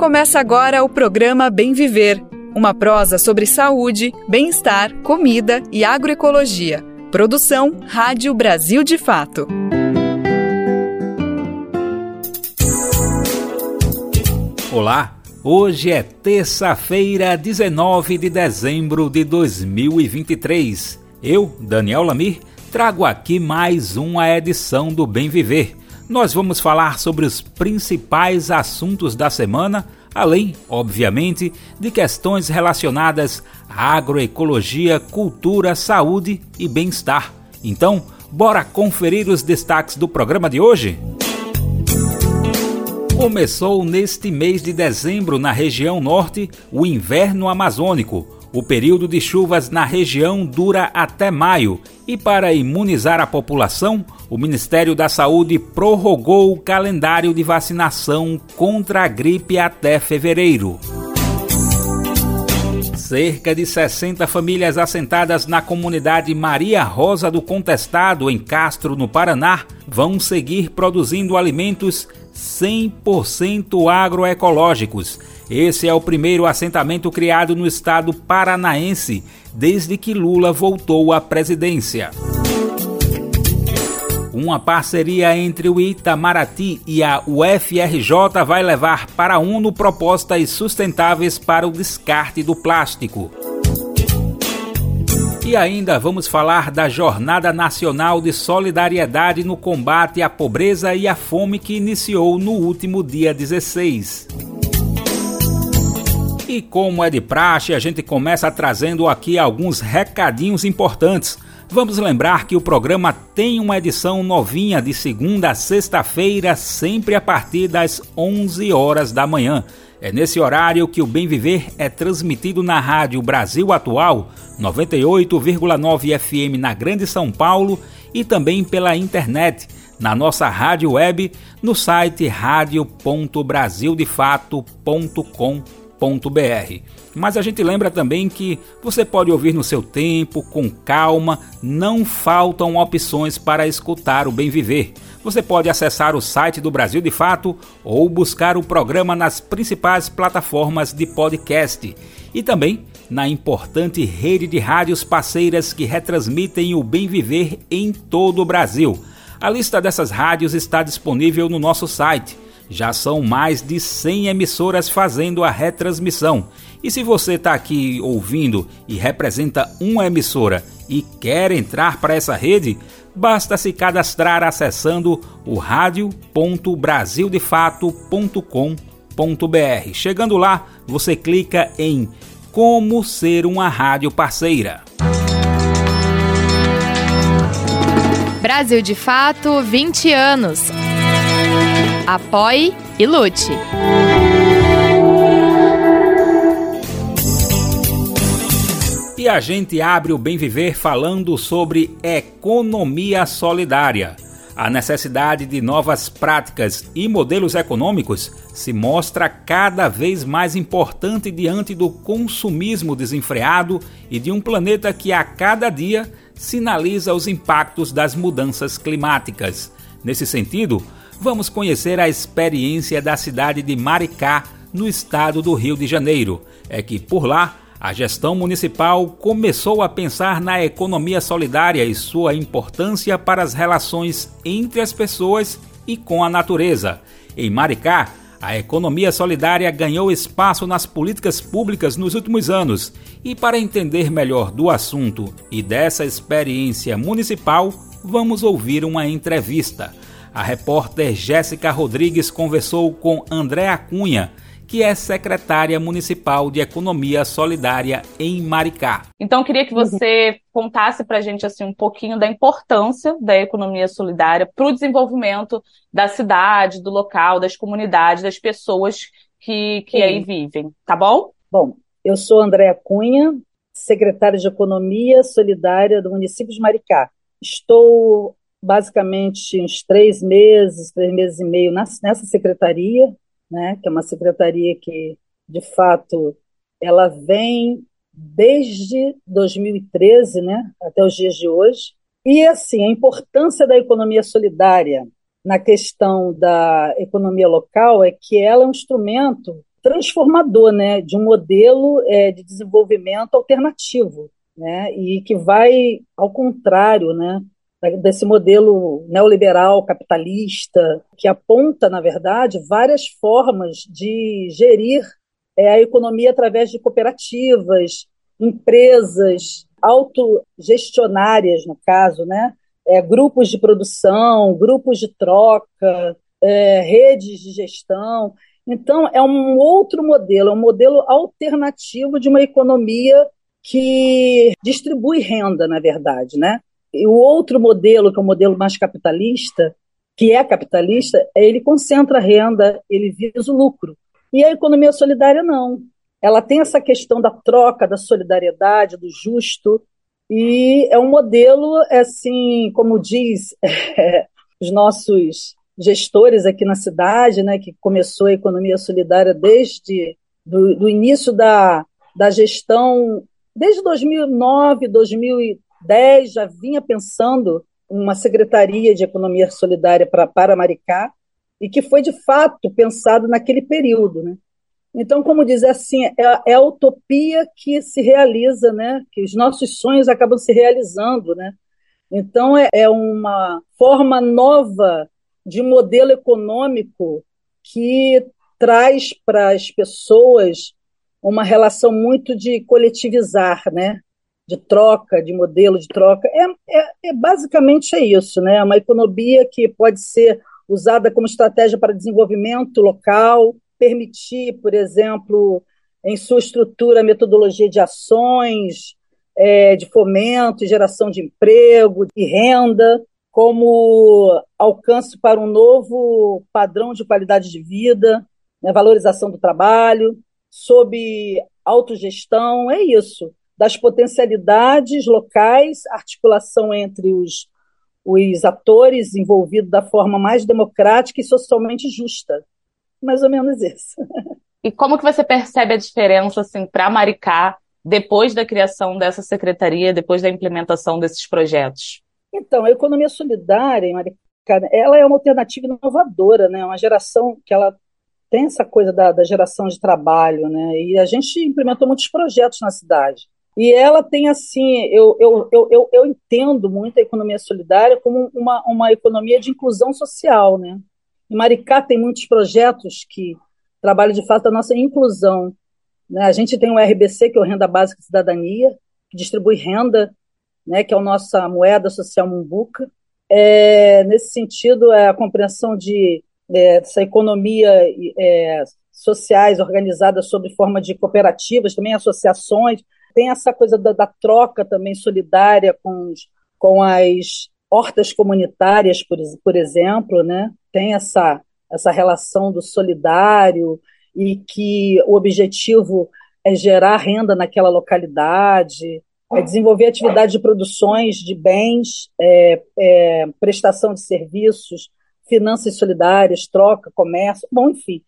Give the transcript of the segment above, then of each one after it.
Começa agora o programa Bem Viver, uma prosa sobre saúde, bem-estar, comida e agroecologia. Produção Rádio Brasil de Fato. Olá, hoje é terça-feira, 19 de dezembro de 2023. Eu, Daniel Lamir, trago aqui mais uma edição do Bem Viver nós vamos falar sobre os principais assuntos da semana, além, obviamente, de questões relacionadas à agroecologia, cultura, saúde e bem-estar. Então, bora conferir os destaques do programa de hoje? Começou neste mês de dezembro na região norte o inverno amazônico. O período de chuvas na região dura até maio e, para imunizar a população, o Ministério da Saúde prorrogou o calendário de vacinação contra a gripe até fevereiro. Cerca de 60 famílias assentadas na comunidade Maria Rosa do Contestado, em Castro, no Paraná, vão seguir produzindo alimentos 100% agroecológicos. Esse é o primeiro assentamento criado no estado paranaense desde que Lula voltou à presidência. Uma parceria entre o Itamaraty e a UFRJ vai levar para UNO propostas sustentáveis para o descarte do plástico. E ainda vamos falar da Jornada Nacional de Solidariedade no combate à pobreza e à fome que iniciou no último dia 16. E como é de praxe, a gente começa trazendo aqui alguns recadinhos importantes. Vamos lembrar que o programa tem uma edição novinha de segunda a sexta-feira, sempre a partir das 11 horas da manhã. É nesse horário que o Bem Viver é transmitido na Rádio Brasil Atual, 98,9 FM na Grande São Paulo e também pela internet, na nossa rádio web, no site radio.brasildefato.com.br mas a gente lembra também que você pode ouvir no seu tempo, com calma, não faltam opções para escutar o Bem Viver. Você pode acessar o site do Brasil de Fato ou buscar o programa nas principais plataformas de podcast e também na importante rede de rádios parceiras que retransmitem o Bem Viver em todo o Brasil. A lista dessas rádios está disponível no nosso site já são mais de 100 emissoras fazendo a retransmissão. E se você está aqui ouvindo e representa uma emissora e quer entrar para essa rede, basta se cadastrar acessando o radio.brasildefato.com.br. Chegando lá, você clica em Como ser uma rádio parceira. Brasil de Fato 20 anos. Apoie e lute. E a gente abre o Bem Viver falando sobre economia solidária. A necessidade de novas práticas e modelos econômicos se mostra cada vez mais importante diante do consumismo desenfreado e de um planeta que a cada dia sinaliza os impactos das mudanças climáticas. Nesse sentido, vamos conhecer a experiência da cidade de Maricá, no estado do Rio de Janeiro. É que por lá, a gestão municipal começou a pensar na economia solidária e sua importância para as relações entre as pessoas e com a natureza. Em Maricá, a economia solidária ganhou espaço nas políticas públicas nos últimos anos. E para entender melhor do assunto e dessa experiência municipal, vamos ouvir uma entrevista a repórter Jéssica Rodrigues conversou com Andréa Cunha, que é secretária municipal de Economia Solidária em Maricá. Então, queria que você contasse para a gente assim um pouquinho da importância da economia solidária para o desenvolvimento da cidade, do local, das comunidades, das pessoas que, que aí vivem, tá bom? Bom, eu sou Andréa Cunha, secretária de Economia Solidária do município de Maricá. Estou basicamente uns três meses, três meses e meio nessa secretaria, né, que é uma secretaria que, de fato, ela vem desde 2013, né, até os dias de hoje. E, assim, a importância da economia solidária na questão da economia local é que ela é um instrumento transformador, né, de um modelo é, de desenvolvimento alternativo, né, e que vai ao contrário, né, desse modelo neoliberal capitalista que aponta, na verdade, várias formas de gerir é, a economia através de cooperativas, empresas autogestionárias, no caso, né, é, grupos de produção, grupos de troca, é, redes de gestão. Então, é um outro modelo, é um modelo alternativo de uma economia que distribui renda, na verdade, né? E o outro modelo, que é o modelo mais capitalista, que é capitalista, é ele concentra a renda, ele visa o lucro. E a economia solidária não. Ela tem essa questão da troca, da solidariedade, do justo, e é um modelo, assim, como diz é, os nossos gestores aqui na cidade, né, que começou a economia solidária desde do, do início da, da gestão, desde 2009, 2010, já vinha pensando uma secretaria de economia solidária para, para Maricá, e que foi de fato pensado naquele período. Né? Então, como dizer assim, é, é, a utopia que se realiza, né? que os nossos sonhos acabam se realizando. Né? Então, é, é uma forma nova de modelo econômico que traz para as pessoas uma relação muito de coletivizar, né? De troca, de modelo de troca. É, é, é, basicamente é isso, né? uma economia que pode ser usada como estratégia para desenvolvimento local, permitir, por exemplo, em sua estrutura, metodologia de ações, é, de fomento, geração de emprego e renda, como alcance para um novo padrão de qualidade de vida, né, valorização do trabalho, sob autogestão, é isso, das potencialidades locais, articulação entre os, os atores envolvidos da forma mais democrática e socialmente justa. Mais ou menos isso. E como que você percebe a diferença assim, para Maricá depois da criação dessa secretaria, depois da implementação desses projetos? Então, a economia solidária em Maricá, ela é uma alternativa inovadora, né? Uma geração que ela tem essa coisa da, da geração de trabalho, né? E a gente implementou muitos projetos na cidade. E ela tem assim, eu, eu, eu, eu, entendo muito a economia solidária como uma, uma economia de inclusão social, né? Em Maricá tem muitos projetos que trabalham de fato a nossa inclusão. Né? A gente tem o RBC, que é o Renda Básica Cidadania, que distribui renda né, que é a nossa moeda social Mumbuca. É, nesse sentido, é a compreensão de é, essa economia é, sociais organizadas sob forma de cooperativas, também associações, tem essa coisa da, da troca também solidária com, os, com as hortas comunitárias, por, por exemplo, né? tem essa, essa relação do solidário e que o objetivo é gerar renda naquela localidade, é desenvolver atividade de produções de bens, é, é, prestação de serviços, finanças solidárias, troca, comércio, bom, enfim.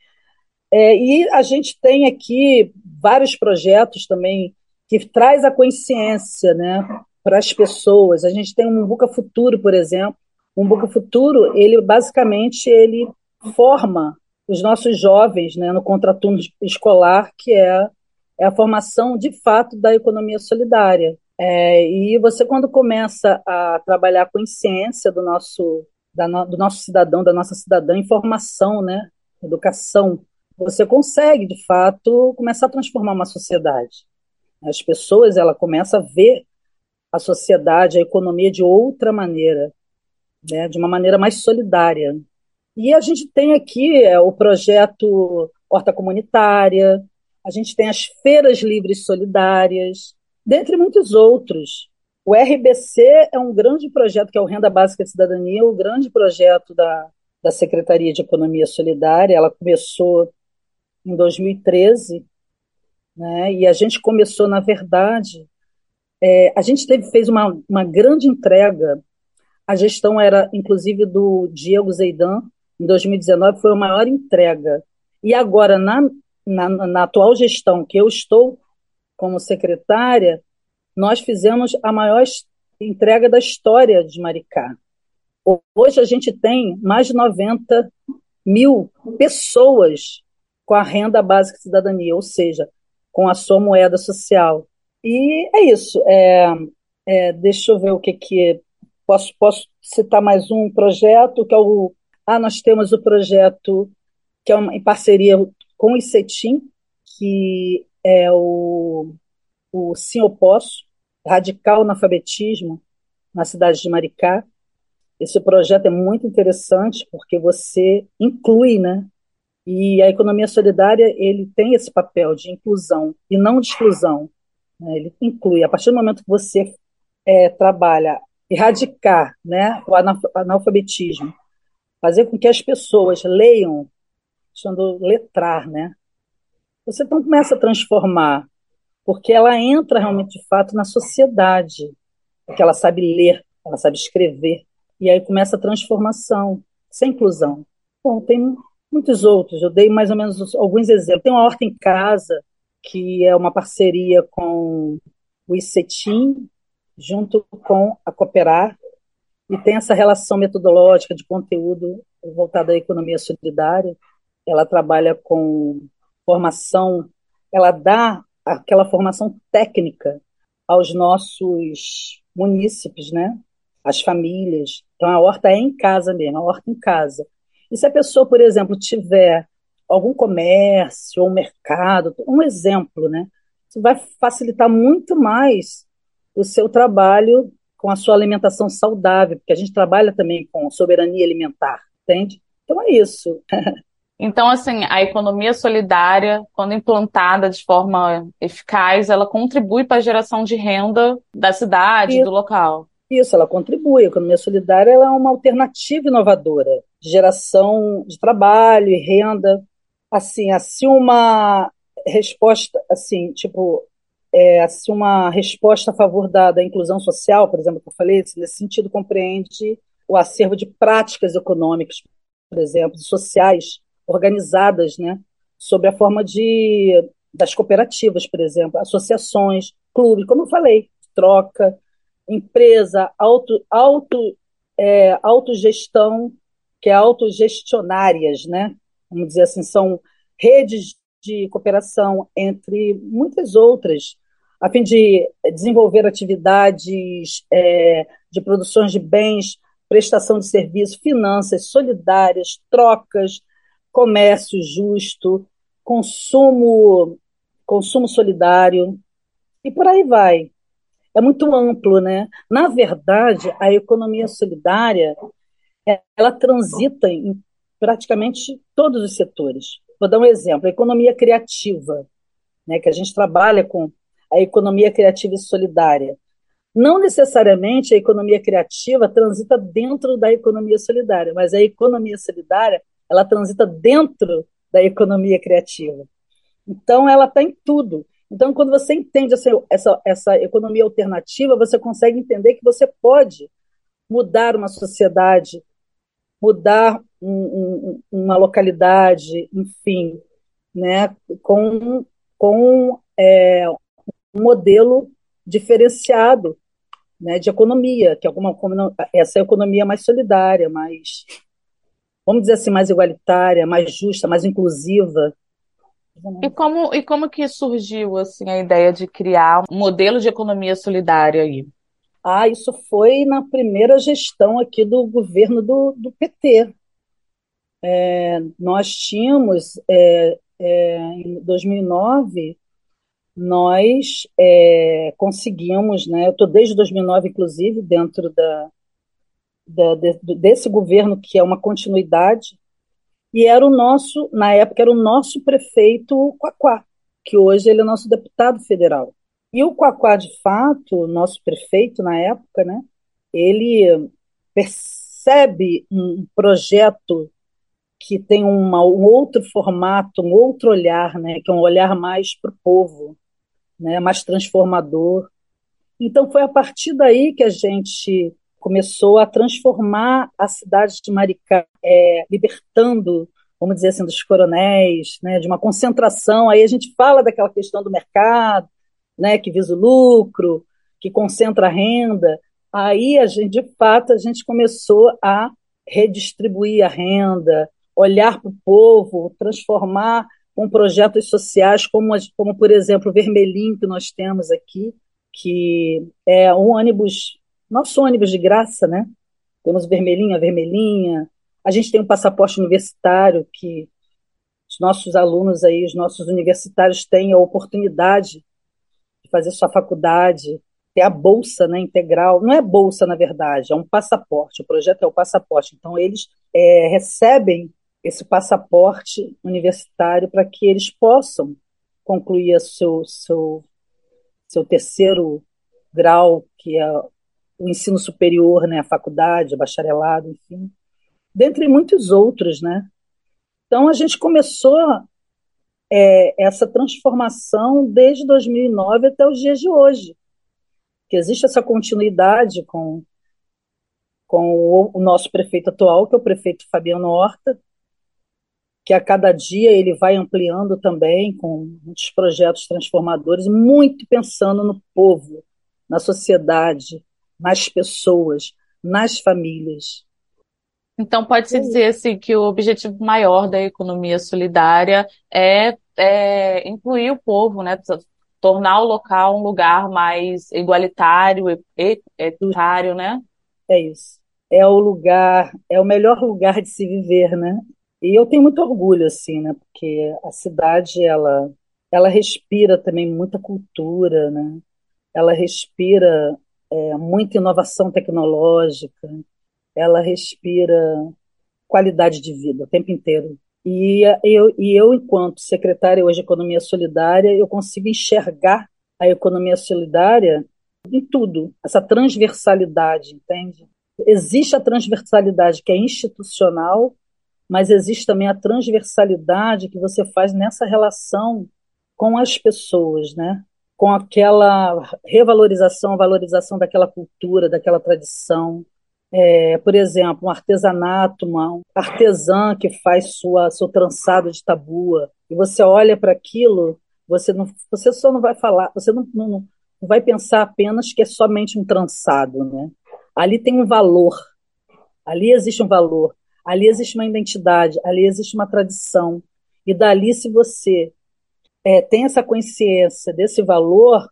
É, e a gente tem aqui vários projetos também que traz a consciência né, para as pessoas. A gente tem um Buca Futuro, por exemplo. Um Buca Futuro, ele basicamente ele forma os nossos jovens né, no contraturno escolar, que é é a formação de fato da economia solidária. É, e você, quando começa a trabalhar com consciência do nosso, da no, do nosso cidadão, da nossa cidadã, informação, né, educação, você consegue, de fato, começar a transformar uma sociedade. As pessoas, ela começa a ver a sociedade, a economia de outra maneira, né, de uma maneira mais solidária. E a gente tem aqui é, o projeto Horta Comunitária, a gente tem as feiras livres solidárias, dentre muitos outros. O RBC é um grande projeto, que é o Renda Básica de Cidadania, o grande projeto da, da Secretaria de Economia Solidária. Ela começou em 2013, né? e a gente começou, na verdade, é, a gente teve, fez uma, uma grande entrega. A gestão era, inclusive, do Diego Zeidan, em 2019, foi a maior entrega. E agora, na na, na atual gestão que eu estou como secretária, nós fizemos a maior entrega da história de Maricá. Hoje a gente tem mais de 90 mil pessoas com a renda básica de cidadania, ou seja, com a sua moeda social. E é isso. É, é, deixa eu ver o que que posso posso citar mais um projeto que é o ah nós temos o projeto que é uma, em parceria com o ICETIM, que é o o Sim Eu Posso, Radical Analfabetismo, na cidade de Maricá. Esse projeto é muito interessante porque você inclui, né? E a economia solidária ele tem esse papel de inclusão e não de exclusão. Né? Ele inclui. A partir do momento que você é, trabalha erradicar, né, o analfabetismo, fazer com que as pessoas leiam, chamando letrar, né? Você então começa a transformar porque ela entra realmente de fato na sociedade, porque ela sabe ler, ela sabe escrever, e aí começa a transformação, sem inclusão. Bom, tem muitos outros, eu dei mais ou menos alguns exemplos. Tem uma horta em casa, que é uma parceria com o ICETIM, junto com a Cooperar, e tem essa relação metodológica de conteúdo voltada à economia solidária. Ela trabalha com formação, ela dá aquela formação técnica aos nossos munícipes, né? As famílias. Então a horta é em casa mesmo, a horta em casa. E se a pessoa, por exemplo, tiver algum comércio ou mercado, um exemplo, né? Isso vai facilitar muito mais o seu trabalho com a sua alimentação saudável, porque a gente trabalha também com soberania alimentar, entende? Então é isso. Então, assim, a economia solidária, quando implantada de forma eficaz, ela contribui para a geração de renda da cidade, Isso. do local. Isso, ela contribui. A economia solidária é uma alternativa inovadora de geração de trabalho e renda. Assim, assim uma resposta, assim, tipo, é, assim uma resposta a favor da, da inclusão social, por exemplo, que eu falei, nesse sentido compreende o acervo de práticas econômicas, por exemplo, sociais organizadas, né, sobre a forma de das cooperativas, por exemplo, associações, clubes, como eu falei, troca, empresa, auto, auto, é, autogestão, que é autogestionárias, né? Vamos dizer assim, são redes de cooperação entre muitas outras, a fim de desenvolver atividades é, de produções de bens, prestação de serviços, finanças solidárias, trocas, comércio justo, consumo, consumo solidário e por aí vai. É muito amplo, né? Na verdade, a economia solidária ela transita em praticamente todos os setores. Vou dar um exemplo: a economia criativa, né, que a gente trabalha com a economia criativa e solidária. Não necessariamente a economia criativa transita dentro da economia solidária, mas a economia solidária ela transita dentro da economia criativa. Então, ela está em tudo. Então, quando você entende essa, essa, essa economia alternativa, você consegue entender que você pode mudar uma sociedade, mudar um, um, uma localidade, enfim, né, com, com é, um modelo diferenciado né, de economia, que é alguma, essa economia mais solidária, mais vamos dizer assim, mais igualitária, mais justa, mais inclusiva. E como, e como que surgiu assim a ideia de criar um modelo de economia solidária aí? Ah, isso foi na primeira gestão aqui do governo do, do PT. É, nós tínhamos, é, é, em 2009, nós é, conseguimos, né, eu estou desde 2009, inclusive, dentro da, da, de, desse governo, que é uma continuidade, e era o nosso, na época, era o nosso prefeito Quaquá, que hoje ele é nosso deputado federal. E o Quaquá, de fato, nosso prefeito na época, né, ele percebe um projeto que tem uma, um outro formato, um outro olhar, né, que é um olhar mais para o povo, né, mais transformador. Então foi a partir daí que a gente começou a transformar a cidade de Maricá, é, libertando, vamos dizer assim, dos coronéis, né, de uma concentração. Aí a gente fala daquela questão do mercado, né, que visa o lucro, que concentra a renda. Aí a gente, de fato, a gente começou a redistribuir a renda, olhar para o povo, transformar com projetos sociais, como, como por exemplo o Vermelhinho que nós temos aqui, que é um ônibus, nosso ônibus de graça, né? Temos o Vermelhinho, a Vermelhinha. A gente tem um passaporte universitário que os nossos alunos aí, os nossos universitários têm a oportunidade de fazer sua faculdade, ter a bolsa né, integral. Não é bolsa, na verdade, é um passaporte. O projeto é o passaporte. Então, eles é, recebem esse passaporte universitário para que eles possam concluir seu, seu, seu terceiro grau, que é o ensino superior, né, a faculdade, o bacharelado, enfim, dentre muitos outros, né? Então a gente começou é, essa transformação desde 2009 até os dias de hoje, que existe essa continuidade com com o, o nosso prefeito atual, que é o prefeito Fabiano Horta, que a cada dia ele vai ampliando também com muitos projetos transformadores, muito pensando no povo, na sociedade, nas pessoas, nas famílias. Então, pode-se dizer assim, que o objetivo maior da economia solidária é, é incluir o povo, né? tornar o local um lugar mais igualitário, equitário, né? É isso. É o lugar, é o melhor lugar de se viver, né? E eu tenho muito orgulho, assim, né? Porque a cidade, ela, ela respira também muita cultura, né? Ela respira é, muita inovação tecnológica, ela respira qualidade de vida o tempo inteiro. E eu, e eu enquanto secretária hoje de Economia Solidária, eu consigo enxergar a economia solidária em tudo, essa transversalidade, entende? Existe a transversalidade que é institucional, mas existe também a transversalidade que você faz nessa relação com as pessoas, né? com aquela revalorização, valorização daquela cultura, daquela tradição. É, por exemplo, um artesanato, uma artesã que faz sua, seu trançado de tabua, e você olha para aquilo, você, não, você só não vai falar, você não, não, não vai pensar apenas que é somente um trançado. Né? Ali tem um valor, ali existe um valor, ali existe uma identidade, ali existe uma tradição. E dali, se você é, tem essa consciência desse valor,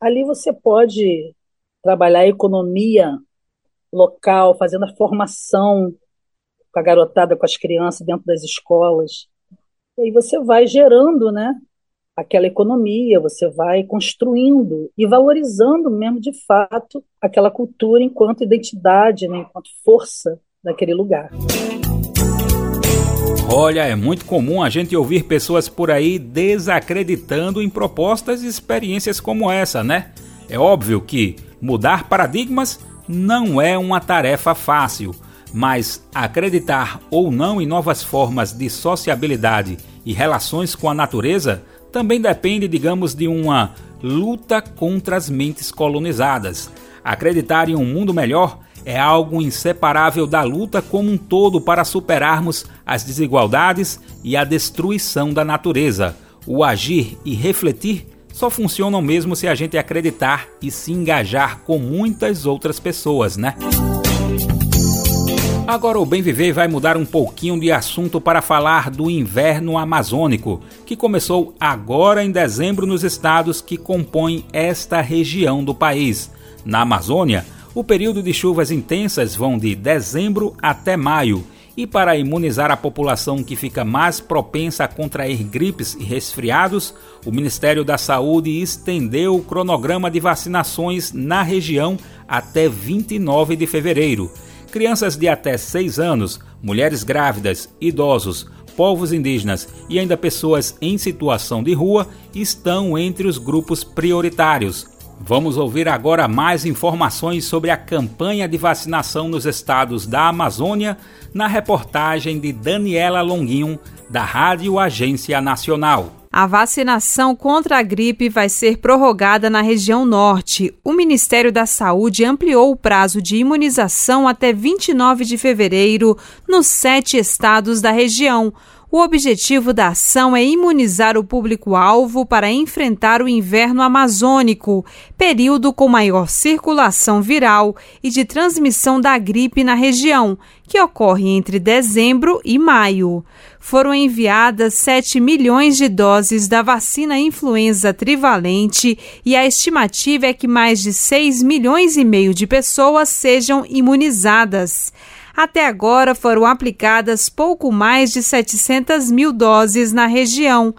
ali você pode trabalhar a economia local, fazendo a formação com a garotada, com as crianças dentro das escolas. E aí você vai gerando, né, aquela economia, você vai construindo e valorizando mesmo de fato aquela cultura enquanto identidade, né, enquanto força daquele lugar. Olha, é muito comum a gente ouvir pessoas por aí desacreditando em propostas e experiências como essa, né? É óbvio que mudar paradigmas não é uma tarefa fácil, mas acreditar ou não em novas formas de sociabilidade e relações com a natureza também depende, digamos, de uma luta contra as mentes colonizadas. Acreditar em um mundo melhor é algo inseparável da luta como um todo para superarmos as desigualdades e a destruição da natureza. O agir e refletir só funcionam mesmo se a gente acreditar e se engajar com muitas outras pessoas, né? Agora o Bem Viver vai mudar um pouquinho de assunto para falar do inverno amazônico, que começou agora em dezembro nos estados que compõem esta região do país. Na Amazônia, o período de chuvas intensas vão de dezembro até maio, e para imunizar a população que fica mais propensa a contrair gripes e resfriados, o Ministério da Saúde estendeu o cronograma de vacinações na região até 29 de fevereiro. Crianças de até 6 anos, mulheres grávidas, idosos, povos indígenas e ainda pessoas em situação de rua estão entre os grupos prioritários. Vamos ouvir agora mais informações sobre a campanha de vacinação nos estados da Amazônia na reportagem de Daniela Longuinho, da Rádio Agência Nacional. A vacinação contra a gripe vai ser prorrogada na região norte. O Ministério da Saúde ampliou o prazo de imunização até 29 de fevereiro nos sete estados da região. O objetivo da ação é imunizar o público-alvo para enfrentar o inverno amazônico, período com maior circulação viral e de transmissão da gripe na região, que ocorre entre dezembro e maio. Foram enviadas 7 milhões de doses da vacina influenza trivalente e a estimativa é que mais de 6 milhões e meio de pessoas sejam imunizadas. Até agora foram aplicadas pouco mais de 700 mil doses na região.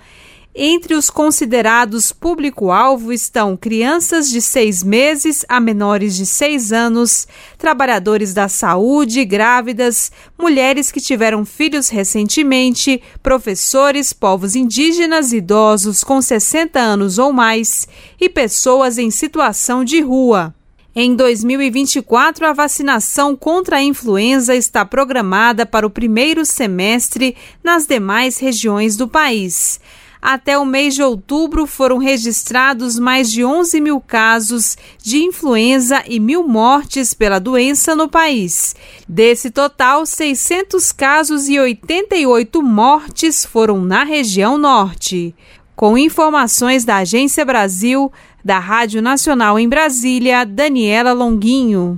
Entre os considerados público-alvo estão crianças de seis meses a menores de seis anos, trabalhadores da saúde, grávidas, mulheres que tiveram filhos recentemente, professores, povos indígenas, idosos com 60 anos ou mais e pessoas em situação de rua. Em 2024, a vacinação contra a influenza está programada para o primeiro semestre nas demais regiões do país. Até o mês de outubro foram registrados mais de 11 mil casos de influenza e mil mortes pela doença no país. Desse total, 600 casos e 88 mortes foram na região norte. Com informações da Agência Brasil, da Rádio Nacional em Brasília, Daniela Longuinho.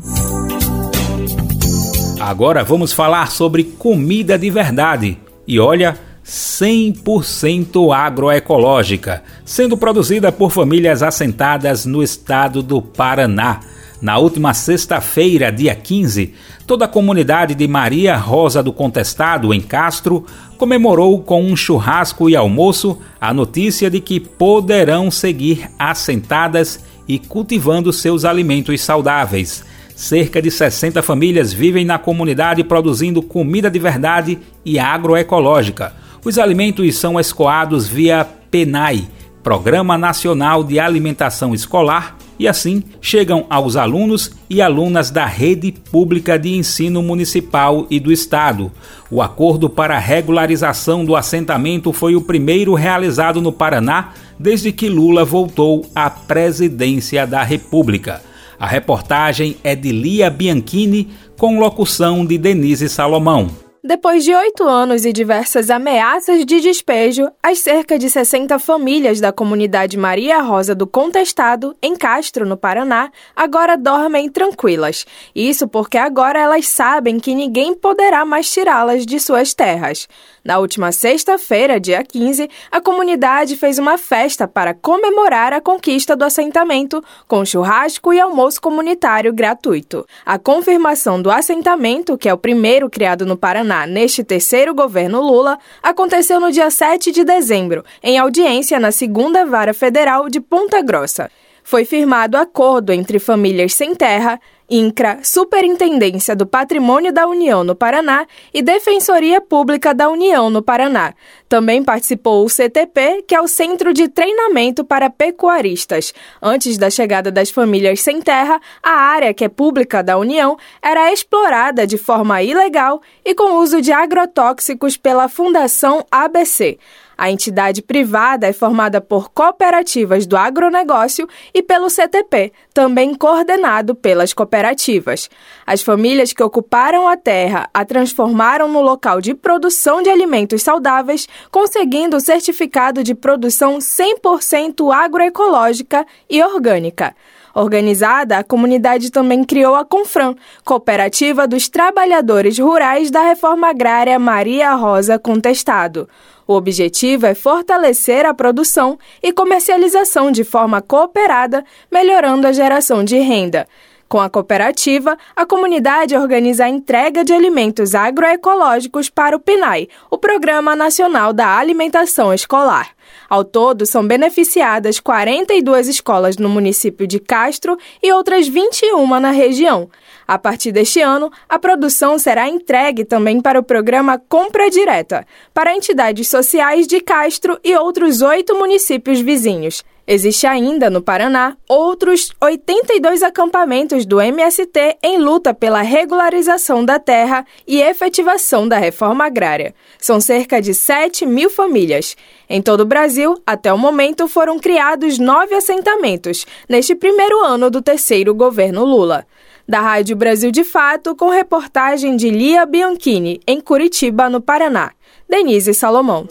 Agora vamos falar sobre comida de verdade. E olha, 100% agroecológica, sendo produzida por famílias assentadas no estado do Paraná. Na última sexta-feira, dia 15, toda a comunidade de Maria Rosa do Contestado, em Castro, comemorou com um churrasco e almoço a notícia de que poderão seguir assentadas e cultivando seus alimentos saudáveis. Cerca de 60 famílias vivem na comunidade produzindo comida de verdade e agroecológica. Os alimentos são escoados via PENAI, Programa Nacional de Alimentação Escolar, e assim chegam aos alunos e alunas da rede pública de ensino municipal e do estado. O acordo para regularização do assentamento foi o primeiro realizado no Paraná desde que Lula voltou à presidência da República. A reportagem é de Lia Bianchini, com locução de Denise Salomão. Depois de oito anos e diversas ameaças de despejo, as cerca de 60 famílias da comunidade Maria Rosa do Contestado, em Castro, no Paraná, agora dormem tranquilas. Isso porque agora elas sabem que ninguém poderá mais tirá-las de suas terras. Na última sexta-feira, dia 15, a comunidade fez uma festa para comemorar a conquista do assentamento, com churrasco e almoço comunitário gratuito. A confirmação do assentamento, que é o primeiro criado no Paraná neste terceiro governo Lula, aconteceu no dia 7 de dezembro, em audiência na segunda vara federal de Ponta Grossa. Foi firmado acordo entre famílias sem terra, INCRA, Superintendência do Patrimônio da União no Paraná e Defensoria Pública da União no Paraná. Também participou o CTP, que é o Centro de Treinamento para Pecuaristas. Antes da chegada das famílias sem terra, a área que é pública da União era explorada de forma ilegal e com uso de agrotóxicos pela Fundação ABC. A entidade privada é formada por cooperativas do agronegócio e pelo CTP, também coordenado pelas cooperativas. As famílias que ocuparam a terra a transformaram no local de produção de alimentos saudáveis, conseguindo o certificado de produção 100% agroecológica e orgânica. Organizada, a comunidade também criou a Confran, Cooperativa dos Trabalhadores Rurais da Reforma Agrária Maria Rosa Contestado. O objetivo é fortalecer a produção e comercialização de forma cooperada, melhorando a geração de renda. Com a cooperativa, a comunidade organiza a entrega de alimentos agroecológicos para o PNAE, o Programa Nacional da Alimentação Escolar. Ao todo, são beneficiadas 42 escolas no município de Castro e outras 21 na região. A partir deste ano, a produção será entregue também para o programa Compra Direta, para entidades sociais de Castro e outros oito municípios vizinhos. Existe ainda no Paraná outros 82 acampamentos do MST em luta pela regularização da terra e efetivação da reforma agrária. São cerca de 7 mil famílias. Em todo o Brasil, até o momento, foram criados nove assentamentos neste primeiro ano do terceiro governo Lula. Da Rádio Brasil de Fato, com reportagem de Lia Bianchini, em Curitiba, no Paraná. Denise Salomão.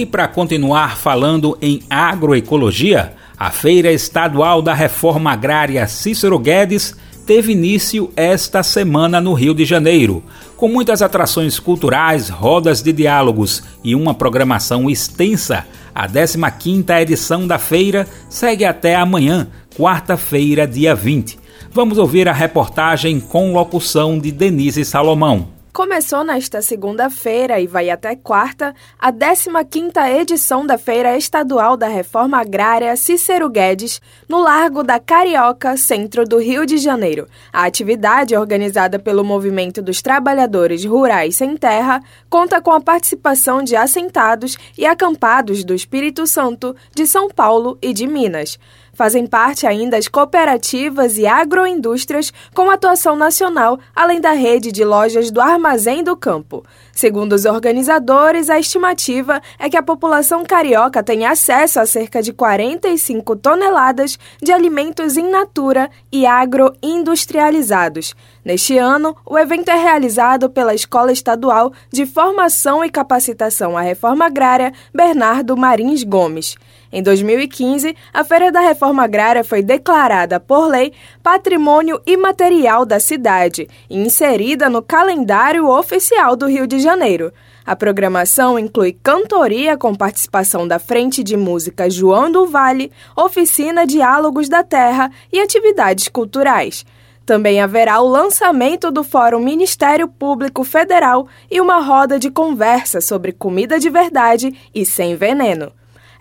E para continuar falando em agroecologia, a Feira Estadual da Reforma Agrária Cícero Guedes teve início esta semana no Rio de Janeiro, com muitas atrações culturais, rodas de diálogos e uma programação extensa. A 15ª edição da feira segue até amanhã, quarta-feira, dia 20. Vamos ouvir a reportagem com locução de Denise Salomão. Começou nesta segunda-feira e vai até quarta a 15ª edição da Feira Estadual da Reforma Agrária Cícero Guedes, no Largo da Carioca, centro do Rio de Janeiro. A atividade, organizada pelo Movimento dos Trabalhadores Rurais Sem Terra, conta com a participação de assentados e acampados do Espírito Santo, de São Paulo e de Minas. Fazem parte ainda as cooperativas e agroindústrias com atuação nacional, além da rede de lojas do Armazém do Campo. Segundo os organizadores, a estimativa é que a população carioca tenha acesso a cerca de 45 toneladas de alimentos in natura e agroindustrializados. Neste ano, o evento é realizado pela Escola Estadual de Formação e Capacitação à Reforma Agrária Bernardo Marins Gomes. Em 2015, a Feira da Reforma Agrária foi declarada por lei Patrimônio Imaterial da cidade e inserida no calendário oficial do Rio de Janeiro. A programação inclui cantoria com participação da Frente de Música João do Vale, oficina Diálogos da Terra e atividades culturais. Também haverá o lançamento do Fórum Ministério Público Federal e uma roda de conversa sobre comida de verdade e sem veneno.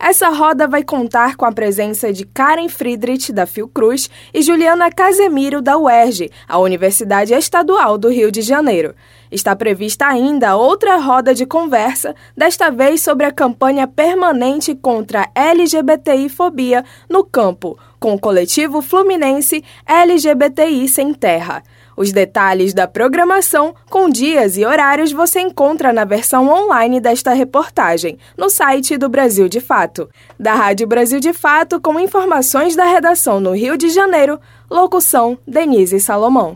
Essa roda vai contar com a presença de Karen Friedrich, da Fiocruz, e Juliana Casemiro, da UERJ, a Universidade Estadual do Rio de Janeiro. Está prevista ainda outra roda de conversa, desta vez sobre a campanha permanente contra LGBTI-fobia no campo, com o coletivo fluminense LGBTI Sem Terra. Os detalhes da programação, com dias e horários, você encontra na versão online desta reportagem, no site do Brasil de Fato. Da Rádio Brasil de Fato, com informações da redação no Rio de Janeiro, locução Denise Salomão.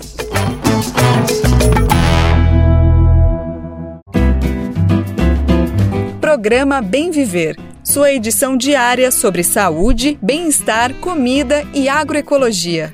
Programa Bem Viver, sua edição diária sobre saúde, bem-estar, comida e agroecologia.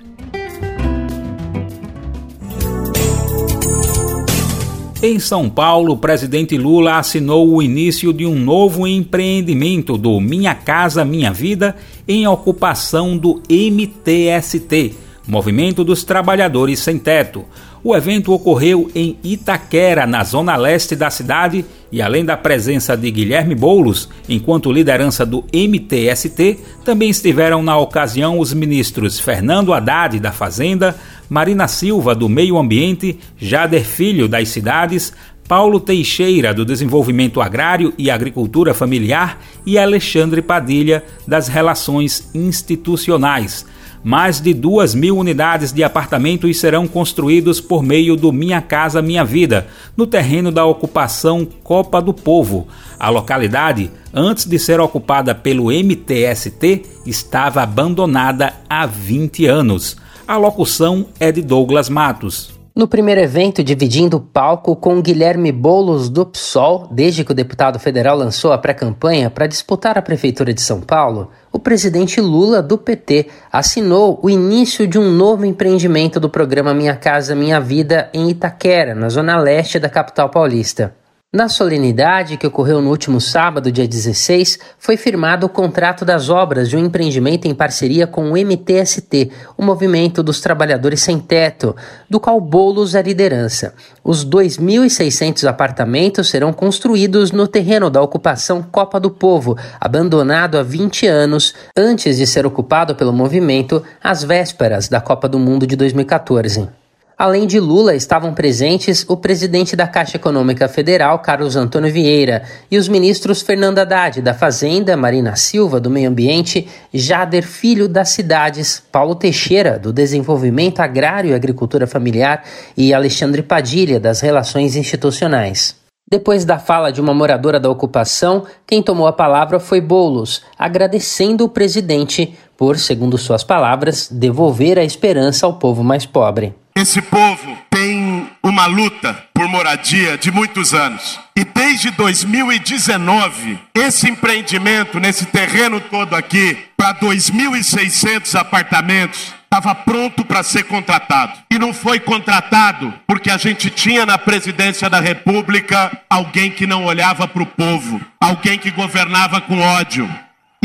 Em São Paulo, o presidente Lula assinou o início de um novo empreendimento do Minha Casa Minha Vida em ocupação do MTST, Movimento dos Trabalhadores Sem Teto. O evento ocorreu em Itaquera, na zona leste da cidade, e além da presença de Guilherme Boulos, enquanto liderança do MTST, também estiveram na ocasião os ministros Fernando Haddad, da Fazenda, Marina Silva, do Meio Ambiente, Jader Filho, das Cidades, Paulo Teixeira, do Desenvolvimento Agrário e Agricultura Familiar, e Alexandre Padilha, das Relações Institucionais. Mais de duas mil unidades de apartamentos serão construídos por meio do Minha Casa Minha Vida, no terreno da ocupação Copa do Povo. A localidade, antes de ser ocupada pelo MTST, estava abandonada há 20 anos. A locução é de Douglas Matos. No primeiro evento, dividindo o palco com Guilherme Boulos do PSOL, desde que o deputado federal lançou a pré-campanha para disputar a Prefeitura de São Paulo, o presidente Lula, do PT, assinou o início de um novo empreendimento do programa Minha Casa Minha Vida em Itaquera, na zona leste da capital paulista. Na solenidade que ocorreu no último sábado, dia 16, foi firmado o contrato das obras de um empreendimento em parceria com o MTST, o Movimento dos Trabalhadores Sem Teto, do qual Boulos é liderança. Os 2.600 apartamentos serão construídos no terreno da ocupação Copa do Povo, abandonado há 20 anos, antes de ser ocupado pelo movimento às vésperas da Copa do Mundo de 2014. Além de Lula, estavam presentes o presidente da Caixa Econômica Federal, Carlos Antônio Vieira, e os ministros Fernando Haddad, da Fazenda, Marina Silva, do Meio Ambiente, Jader Filho, das Cidades, Paulo Teixeira, do Desenvolvimento Agrário e Agricultura Familiar, e Alexandre Padilha, das Relações Institucionais. Depois da fala de uma moradora da ocupação, quem tomou a palavra foi Bolos, agradecendo o presidente por, segundo suas palavras, devolver a esperança ao povo mais pobre. Esse povo tem uma luta por moradia de muitos anos. E desde 2019, esse empreendimento nesse terreno todo aqui, para 2.600 apartamentos, estava pronto para ser contratado. E não foi contratado porque a gente tinha na presidência da República alguém que não olhava para o povo, alguém que governava com ódio,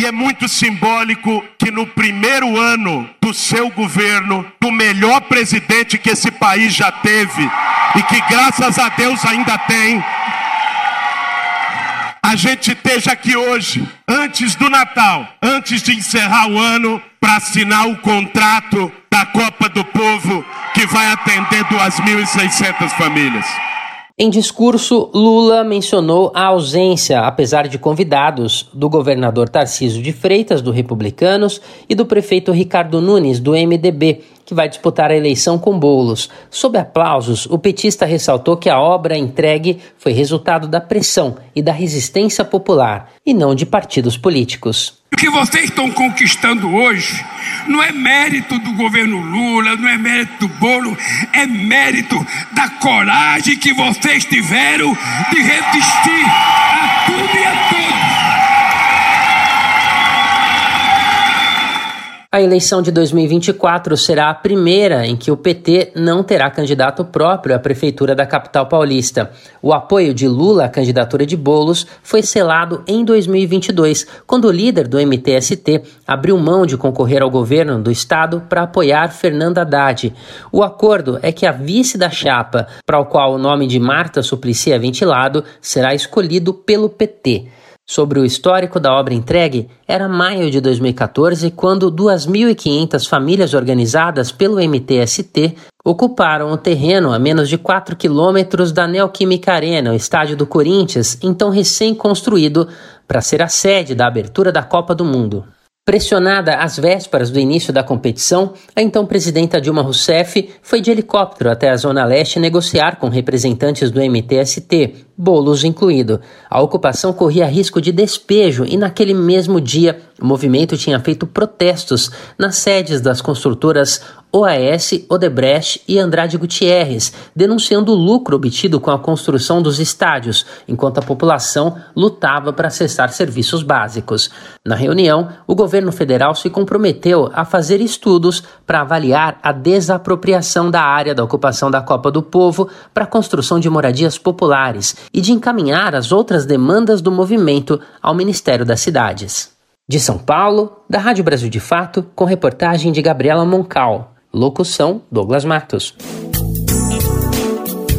e é muito simbólico que no primeiro ano do seu governo, do melhor presidente que esse país já teve e que graças a Deus ainda tem, a gente esteja aqui hoje, antes do Natal, antes de encerrar o ano, para assinar o contrato da Copa do Povo que vai atender 2.600 famílias. Em discurso, Lula mencionou a ausência, apesar de convidados, do governador Tarcísio de Freitas, do Republicanos, e do prefeito Ricardo Nunes, do MDB, que vai disputar a eleição com bolos. Sob aplausos, o petista ressaltou que a obra entregue foi resultado da pressão e da resistência popular, e não de partidos políticos. O que vocês estão conquistando hoje não é mérito do governo Lula, não é mérito do bolo, é mérito da coragem que vocês tiveram de resistir a tudo e a todos. A eleição de 2024 será a primeira em que o PT não terá candidato próprio à prefeitura da capital paulista. O apoio de Lula à candidatura de Bolos foi selado em 2022, quando o líder do MTST abriu mão de concorrer ao governo do estado para apoiar Fernanda Haddad. O acordo é que a vice da chapa, para o qual o nome de Marta Suplicy é ventilado, será escolhido pelo PT. Sobre o histórico da obra entregue, era maio de 2014 quando 2.500 famílias organizadas pelo MTST ocuparam o terreno a menos de 4 quilômetros da Neoquímica Arena, o estádio do Corinthians, então recém-construído para ser a sede da abertura da Copa do Mundo. Pressionada às vésperas do início da competição, a então presidenta Dilma Rousseff foi de helicóptero até a Zona Leste negociar com representantes do MTST, bolos incluído. A ocupação corria risco de despejo e, naquele mesmo dia, o movimento tinha feito protestos nas sedes das construtoras OAS, Odebrecht e Andrade Gutierrez, denunciando o lucro obtido com a construção dos estádios, enquanto a população lutava para acessar serviços básicos. Na reunião, o governo federal se comprometeu a fazer estudos para avaliar a desapropriação da área da ocupação da Copa do Povo para a construção de moradias populares e de encaminhar as outras demandas do movimento ao Ministério das Cidades. De São Paulo, da Rádio Brasil de Fato, com reportagem de Gabriela Moncal. Locução: Douglas Matos.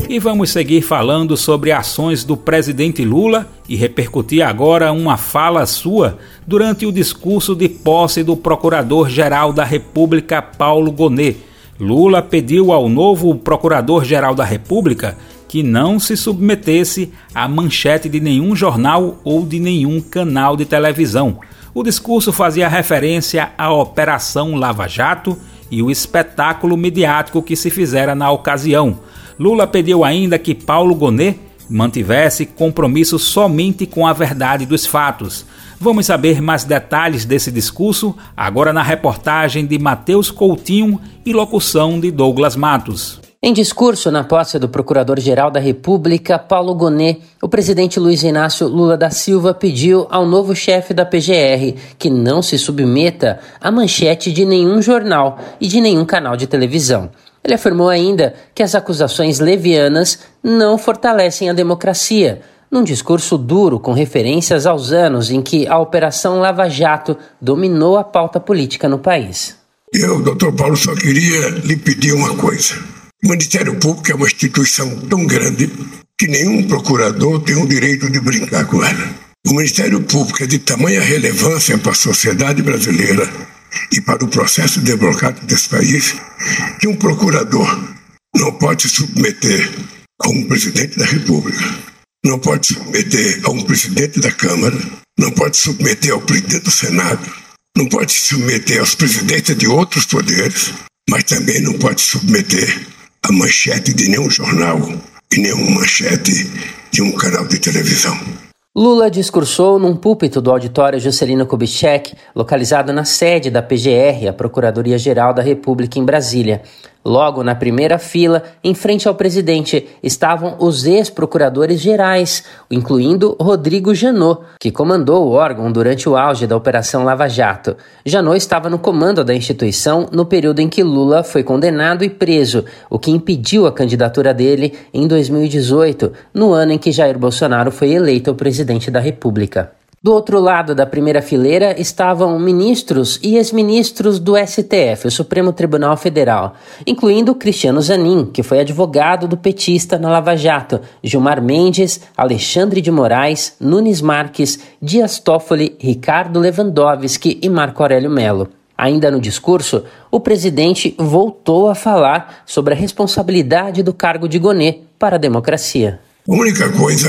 E vamos seguir falando sobre ações do presidente Lula e repercutir agora uma fala sua durante o discurso de posse do Procurador-Geral da República, Paulo Gonet. Lula pediu ao novo Procurador-Geral da República que não se submetesse à manchete de nenhum jornal ou de nenhum canal de televisão. O discurso fazia referência à Operação Lava Jato e o espetáculo midiático que se fizera na ocasião. Lula pediu ainda que Paulo Gonet mantivesse compromisso somente com a verdade dos fatos. Vamos saber mais detalhes desse discurso agora na reportagem de Matheus Coutinho e locução de Douglas Matos. Em discurso na posse do Procurador-Geral da República, Paulo Gonet, o presidente Luiz Inácio Lula da Silva pediu ao novo chefe da PGR que não se submeta à manchete de nenhum jornal e de nenhum canal de televisão. Ele afirmou ainda que as acusações levianas não fortalecem a democracia, num discurso duro com referências aos anos em que a Operação Lava Jato dominou a pauta política no país. Eu, doutor Paulo, só queria lhe pedir uma coisa. O Ministério Público é uma instituição tão grande que nenhum procurador tem o direito de brincar com ela. O Ministério Público é de tamanha relevância para a sociedade brasileira e para o processo democrático desse país que um procurador não pode se submeter a um presidente da República, não pode se submeter a um presidente da Câmara, não pode se submeter ao presidente do Senado, não pode se submeter aos presidentes de outros poderes, mas também não pode se submeter a manchete de nenhum jornal e nenhuma manchete de um canal de televisão. Lula discursou num púlpito do auditório Juscelino Kubitschek, localizado na sede da PGR, a Procuradoria-Geral da República em Brasília. Logo na primeira fila, em frente ao presidente, estavam os ex-procuradores gerais, incluindo Rodrigo Janot, que comandou o órgão durante o auge da Operação Lava Jato. Janot estava no comando da instituição no período em que Lula foi condenado e preso, o que impediu a candidatura dele em 2018, no ano em que Jair Bolsonaro foi eleito presidente da República. Do outro lado da primeira fileira estavam ministros e ex-ministros do STF, o Supremo Tribunal Federal, incluindo Cristiano Zanin, que foi advogado do petista na Lava Jato, Gilmar Mendes, Alexandre de Moraes, Nunes Marques, Dias Toffoli, Ricardo Lewandowski e Marco Aurélio Melo. Ainda no discurso, o presidente voltou a falar sobre a responsabilidade do cargo de Gonet para a democracia. A única coisa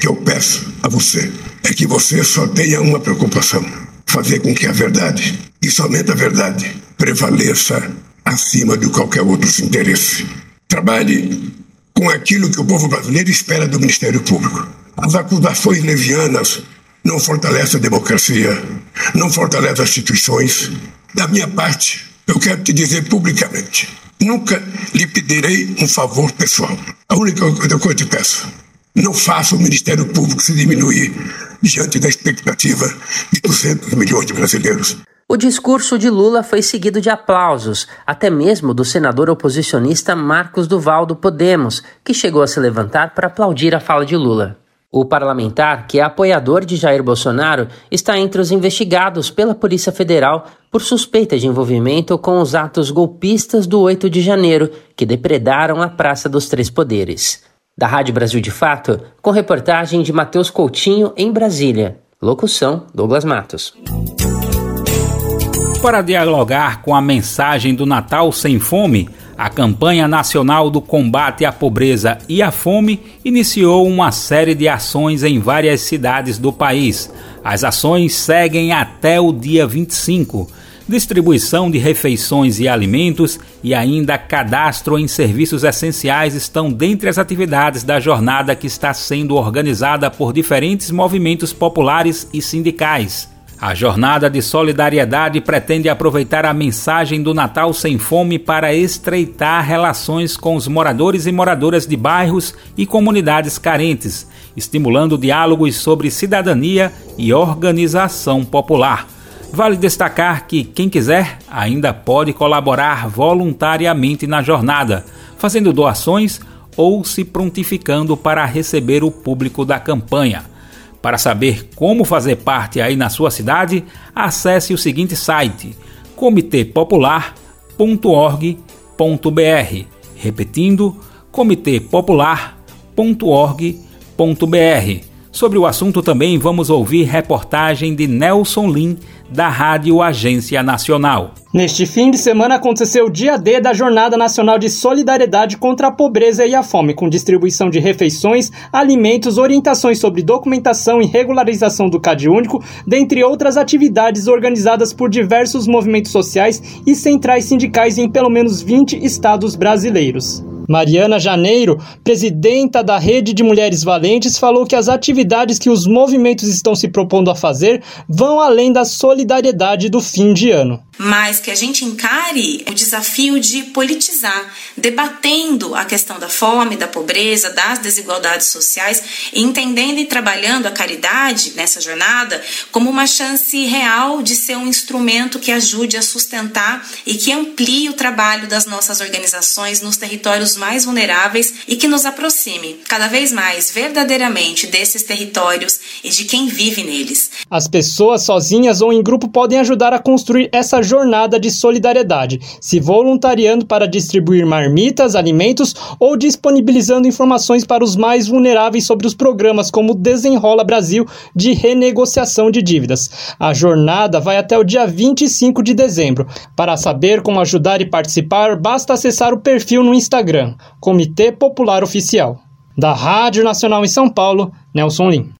que eu peço a você é que você só tenha uma preocupação: fazer com que a verdade, e somente a verdade, prevaleça acima de qualquer outro interesse. Trabalhe com aquilo que o povo brasileiro espera do Ministério Público. As acusações levianas não fortalecem a democracia, não fortalecem as instituições. Da minha parte, eu quero te dizer publicamente: nunca lhe pedirei um favor pessoal. A única coisa que eu te peço não faça o Ministério Público se diminuir diante da expectativa de 200 milhões de brasileiros. O discurso de Lula foi seguido de aplausos, até mesmo do senador oposicionista Marcos Duval do Podemos, que chegou a se levantar para aplaudir a fala de Lula. O parlamentar, que é apoiador de Jair Bolsonaro, está entre os investigados pela Polícia Federal por suspeita de envolvimento com os atos golpistas do 8 de janeiro, que depredaram a Praça dos Três Poderes da Rádio Brasil de Fato, com reportagem de Matheus Coutinho em Brasília. Locução: Douglas Matos. Para dialogar com a mensagem do Natal Sem Fome, a campanha nacional do combate à pobreza e à fome iniciou uma série de ações em várias cidades do país. As ações seguem até o dia 25 distribuição de refeições e alimentos e ainda cadastro em serviços essenciais estão dentre as atividades da jornada que está sendo organizada por diferentes movimentos populares e sindicais. A jornada de solidariedade pretende aproveitar a mensagem do Natal sem fome para estreitar relações com os moradores e moradoras de bairros e comunidades carentes, estimulando diálogos sobre cidadania e organização popular. Vale destacar que quem quiser ainda pode colaborar voluntariamente na jornada, fazendo doações ou se prontificando para receber o público da campanha. Para saber como fazer parte aí na sua cidade, acesse o seguinte site: comitêpopular.org.br. Repetindo, comitêpopular.org.br. Sobre o assunto também vamos ouvir reportagem de Nelson Lim, da Rádio Agência Nacional. Neste fim de semana aconteceu o dia D da Jornada Nacional de Solidariedade contra a Pobreza e a Fome, com distribuição de refeições, alimentos, orientações sobre documentação e regularização do CAD único, dentre outras atividades organizadas por diversos movimentos sociais e centrais sindicais em pelo menos 20 estados brasileiros. Mariana Janeiro, presidenta da Rede de Mulheres Valentes, falou que as atividades que os movimentos estão se propondo a fazer vão além da solidariedade do fim de ano. Mas que a gente encare o desafio de politizar, debatendo a questão da fome, da pobreza, das desigualdades sociais, entendendo e trabalhando a caridade nessa jornada como uma chance real de ser um instrumento que ajude a sustentar e que amplie o trabalho das nossas organizações nos territórios mais vulneráveis e que nos aproxime cada vez mais verdadeiramente desses territórios e de quem vive neles. As pessoas sozinhas ou em grupo podem ajudar a construir essa jornada de solidariedade, se voluntariando para distribuir marmitas, alimentos ou disponibilizando informações para os mais vulneráveis sobre os programas como Desenrola Brasil de renegociação de dívidas. A jornada vai até o dia 25 de dezembro. Para saber como ajudar e participar, basta acessar o perfil no Instagram, Comitê Popular Oficial. Da Rádio Nacional em São Paulo, Nelson Lim.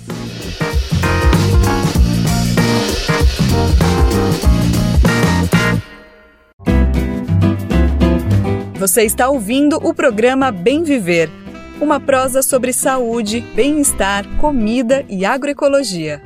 Você está ouvindo o programa Bem Viver, uma prosa sobre saúde, bem-estar, comida e agroecologia.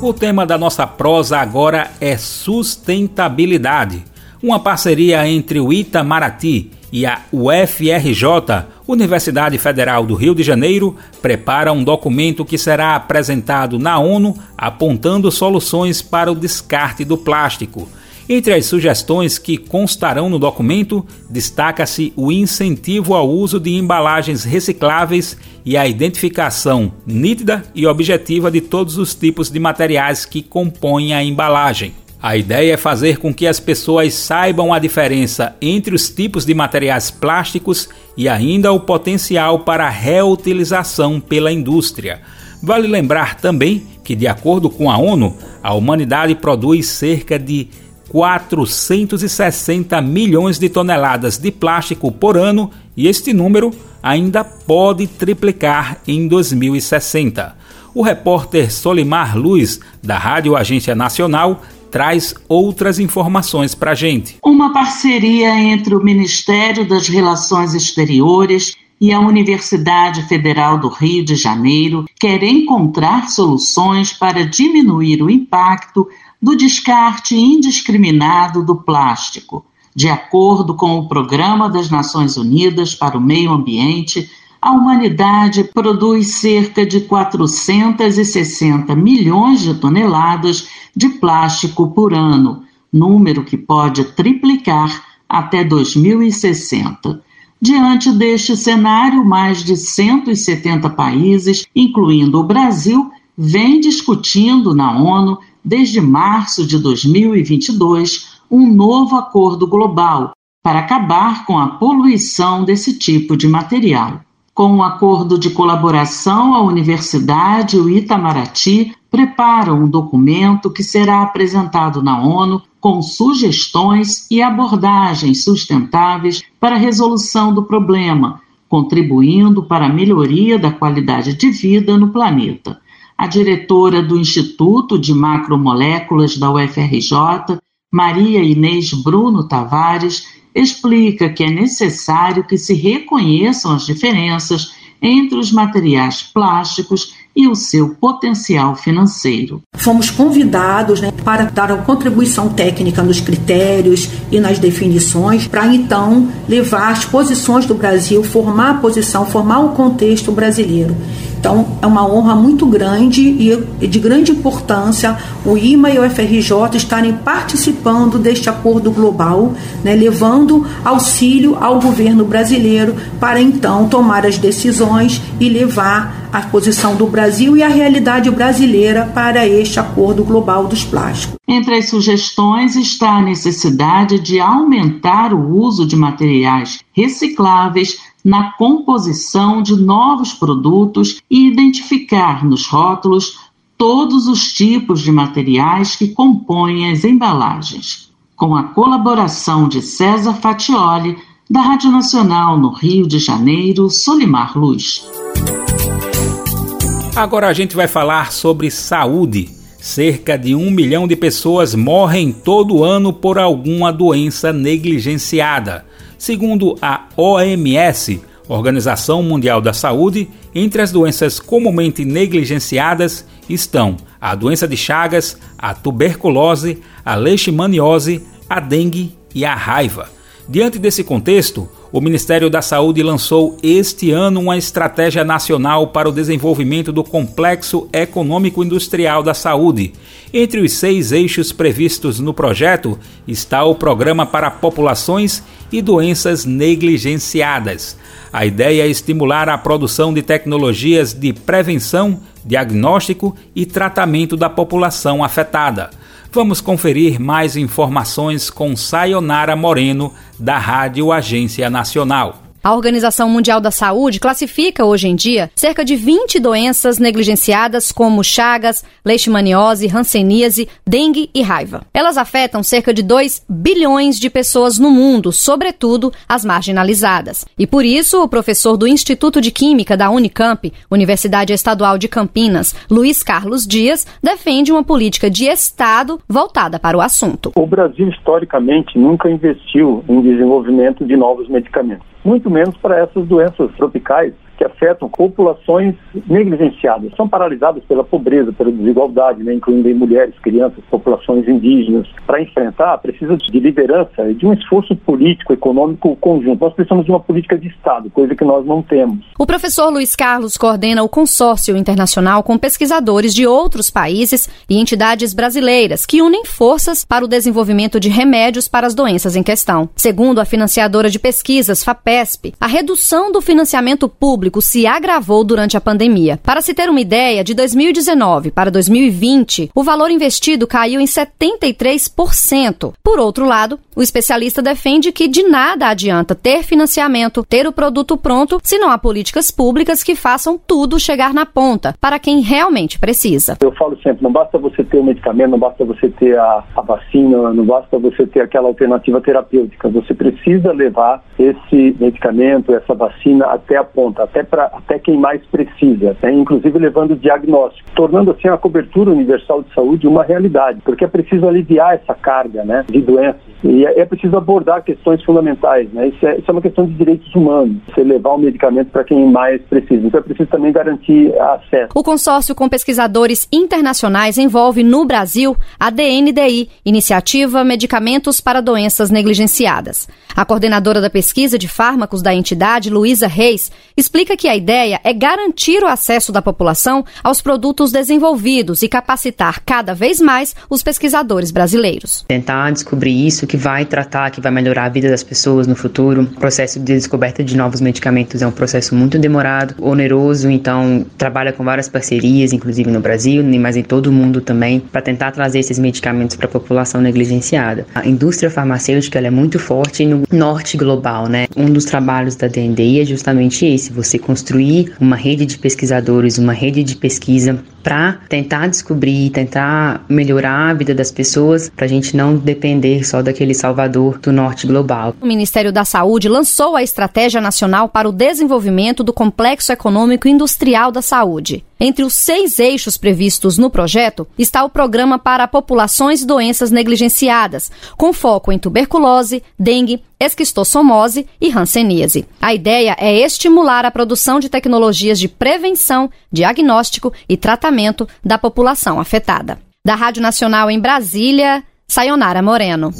O tema da nossa prosa agora é sustentabilidade, uma parceria entre o Itamaraty e a UFRJ, Universidade Federal do Rio de Janeiro, prepara um documento que será apresentado na ONU apontando soluções para o descarte do plástico. Entre as sugestões que constarão no documento, destaca-se o incentivo ao uso de embalagens recicláveis e a identificação nítida e objetiva de todos os tipos de materiais que compõem a embalagem. A ideia é fazer com que as pessoas saibam a diferença entre os tipos de materiais plásticos e ainda o potencial para reutilização pela indústria. Vale lembrar também que, de acordo com a ONU, a humanidade produz cerca de 460 milhões de toneladas de plástico por ano e este número ainda pode triplicar em 2060. O repórter Solimar Luz, da Rádio Agência Nacional, traz outras informações para a gente. Uma parceria entre o Ministério das Relações Exteriores e a Universidade Federal do Rio de Janeiro quer encontrar soluções para diminuir o impacto do descarte indiscriminado do plástico. De acordo com o Programa das Nações Unidas para o Meio Ambiente, a humanidade produz cerca de 460 milhões de toneladas de plástico por ano, número que pode triplicar até 2060. Diante deste cenário, mais de 170 países, incluindo o Brasil, vêm discutindo na ONU, desde março de 2022, um novo acordo global para acabar com a poluição desse tipo de material. Com um acordo de colaboração, a Universidade e o Itamaraty preparam um documento que será apresentado na ONU com sugestões e abordagens sustentáveis para a resolução do problema, contribuindo para a melhoria da qualidade de vida no planeta. A diretora do Instituto de Macromoléculas da UFRJ, Maria Inês Bruno Tavares, explica que é necessário que se reconheçam as diferenças entre os materiais plásticos e o seu potencial financeiro. Fomos convidados né, para dar uma contribuição técnica nos critérios e nas definições, para então levar as posições do Brasil, formar a posição, formar o contexto brasileiro. Então, é uma honra muito grande e de grande importância o IMA e o FRJ estarem participando deste acordo global, né, levando auxílio ao governo brasileiro para então tomar as decisões e levar a posição do Brasil e a realidade brasileira para este acordo global dos plásticos. Entre as sugestões está a necessidade de aumentar o uso de materiais recicláveis na composição de novos produtos e identificar nos rótulos todos os tipos de materiais que compõem as embalagens. Com a colaboração de César Fatioli, da Rádio Nacional no Rio de Janeiro, Solimar Luz. Agora a gente vai falar sobre saúde. Cerca de um milhão de pessoas morrem todo ano por alguma doença negligenciada. Segundo a OMS, Organização Mundial da Saúde, entre as doenças comumente negligenciadas estão a doença de Chagas, a tuberculose, a leishmaniose, a dengue e a raiva. Diante desse contexto, o Ministério da Saúde lançou este ano uma estratégia nacional para o desenvolvimento do complexo econômico-industrial da saúde. Entre os seis eixos previstos no projeto está o Programa para Populações e Doenças Negligenciadas. A ideia é estimular a produção de tecnologias de prevenção, diagnóstico e tratamento da população afetada. Vamos conferir mais informações com Sayonara Moreno, da Rádio Agência Nacional. A Organização Mundial da Saúde classifica hoje em dia cerca de 20 doenças negligenciadas como chagas, leishmaniose, hanseníase, dengue e raiva. Elas afetam cerca de 2 bilhões de pessoas no mundo, sobretudo as marginalizadas. E por isso, o professor do Instituto de Química da Unicamp, Universidade Estadual de Campinas, Luiz Carlos Dias, defende uma política de Estado voltada para o assunto. O Brasil, historicamente, nunca investiu em desenvolvimento de novos medicamentos muito menos para essas doenças tropicais que afetam populações negligenciadas, são paralisadas pela pobreza, pela desigualdade, né, incluindo mulheres, crianças, populações indígenas. Para enfrentar, precisa de liderança e de um esforço político, econômico conjunto. Nós precisamos de uma política de Estado, coisa que nós não temos. O professor Luiz Carlos coordena o consórcio internacional com pesquisadores de outros países e entidades brasileiras que unem forças para o desenvolvimento de remédios para as doenças em questão. Segundo a financiadora de pesquisas, FAPESP, a redução do financiamento público público se agravou durante a pandemia. Para se ter uma ideia, de 2019 para 2020, o valor investido caiu em 73%. Por outro lado, o especialista defende que de nada adianta ter financiamento, ter o produto pronto, se não há políticas públicas que façam tudo chegar na ponta para quem realmente precisa. Eu falo sempre, não basta você ter o medicamento, não basta você ter a, a vacina, não basta você ter aquela alternativa terapêutica. Você precisa levar esse medicamento, essa vacina até a ponta, até, pra, até quem mais precisa, né? inclusive levando o diagnóstico, tornando assim a cobertura universal de saúde uma realidade, porque é preciso aliviar essa carga né, de doenças e é, é preciso abordar questões fundamentais. Né? Isso, é, isso é uma questão de direitos humanos, você levar o medicamento para quem mais precisa. Então é preciso também garantir acesso. O consórcio com pesquisadores internacionais envolve no Brasil a DNDI, Iniciativa Medicamentos para Doenças Negligenciadas. A coordenadora da pesquisa de fármacos da entidade, Luísa Reis, explica que a ideia é garantir o acesso da população aos produtos desenvolvidos e capacitar cada vez mais os pesquisadores brasileiros. Tentar descobrir isso que vai tratar, que vai melhorar a vida das pessoas no futuro. O processo de descoberta de novos medicamentos é um processo muito demorado, oneroso, então trabalha com várias parcerias, inclusive no Brasil, mas em todo o mundo também, para tentar trazer esses medicamentos para a população negligenciada. A indústria farmacêutica é muito forte no norte global, né? Um dos trabalhos da DNDI é justamente esse, você construir uma rede de pesquisadores, uma rede de pesquisa para tentar descobrir, tentar melhorar a vida das pessoas, para a gente não depender só daquele salvador do norte global. O Ministério da Saúde lançou a Estratégia Nacional para o Desenvolvimento do Complexo Econômico Industrial da Saúde. Entre os seis eixos previstos no projeto está o Programa para Populações e Doenças Negligenciadas, com foco em tuberculose, dengue, esquistossomose e hanseníase. A ideia é estimular a produção de tecnologias de prevenção, diagnóstico e tratamento da população afetada. Da Rádio Nacional em Brasília, Sayonara Moreno.